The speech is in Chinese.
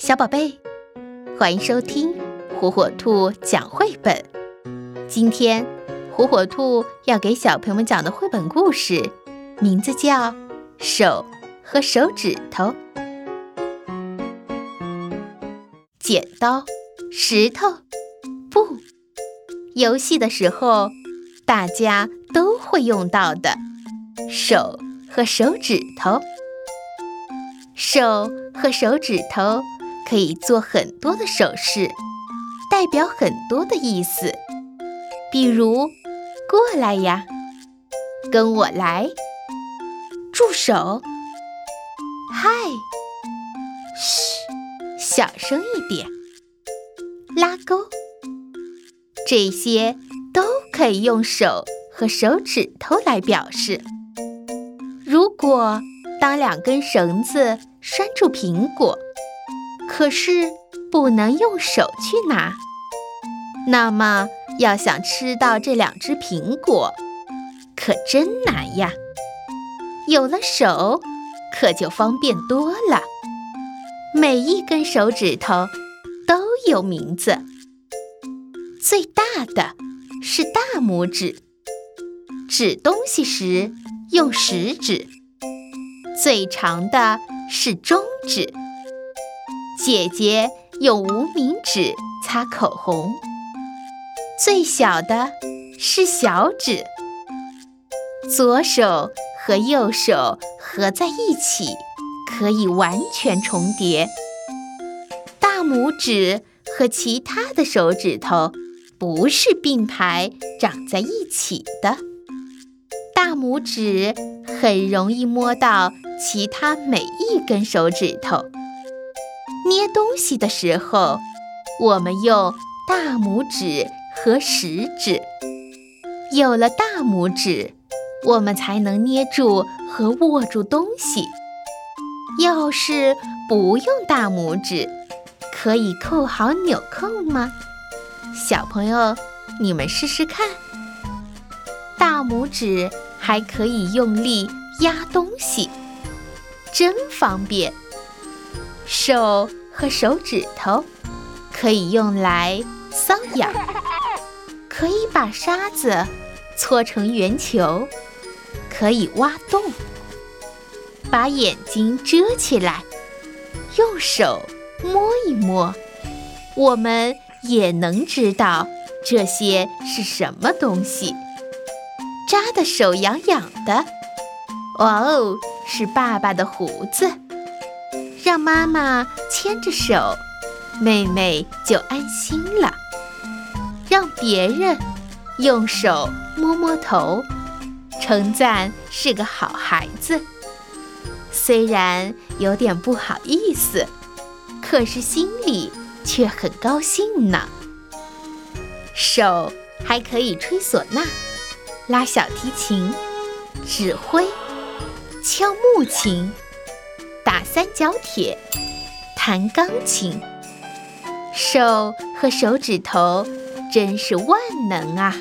小宝贝，欢迎收听火火兔讲绘本。今天，火火兔要给小朋友们讲的绘本故事，名字叫《手和手指头》。剪刀、石头、布，游戏的时候大家都会用到的手和手指头。手和手指头。可以做很多的手势，代表很多的意思。比如，过来呀，跟我来，住手，嗨，嘘，小声一点，拉钩，这些都可以用手和手指头来表示。如果当两根绳子拴住苹果。可是不能用手去拿，那么要想吃到这两只苹果，可真难呀。有了手，可就方便多了。每一根手指头都有名字，最大的是大拇指，指东西时用食指；最长的是中指。姐姐用无名指擦口红，最小的是小指。左手和右手合在一起，可以完全重叠。大拇指和其他的手指头不是并排长在一起的。大拇指很容易摸到其他每一根手指头。捏东西的时候，我们用大拇指和食指。有了大拇指，我们才能捏住和握住东西。要是不用大拇指，可以扣好纽扣吗？小朋友，你们试试看。大拇指还可以用力压东西，真方便。手和手指头可以用来搔痒，可以把沙子搓成圆球，可以挖洞，把眼睛遮起来，用手摸一摸，我们也能知道这些是什么东西。扎的手痒痒的，哇哦，是爸爸的胡子。让妈妈牵着手，妹妹就安心了。让别人用手摸摸头，称赞是个好孩子。虽然有点不好意思，可是心里却很高兴呢。手还可以吹唢呐、拉小提琴、指挥、敲木琴。打三角铁，弹钢琴，手和手指头真是万能啊！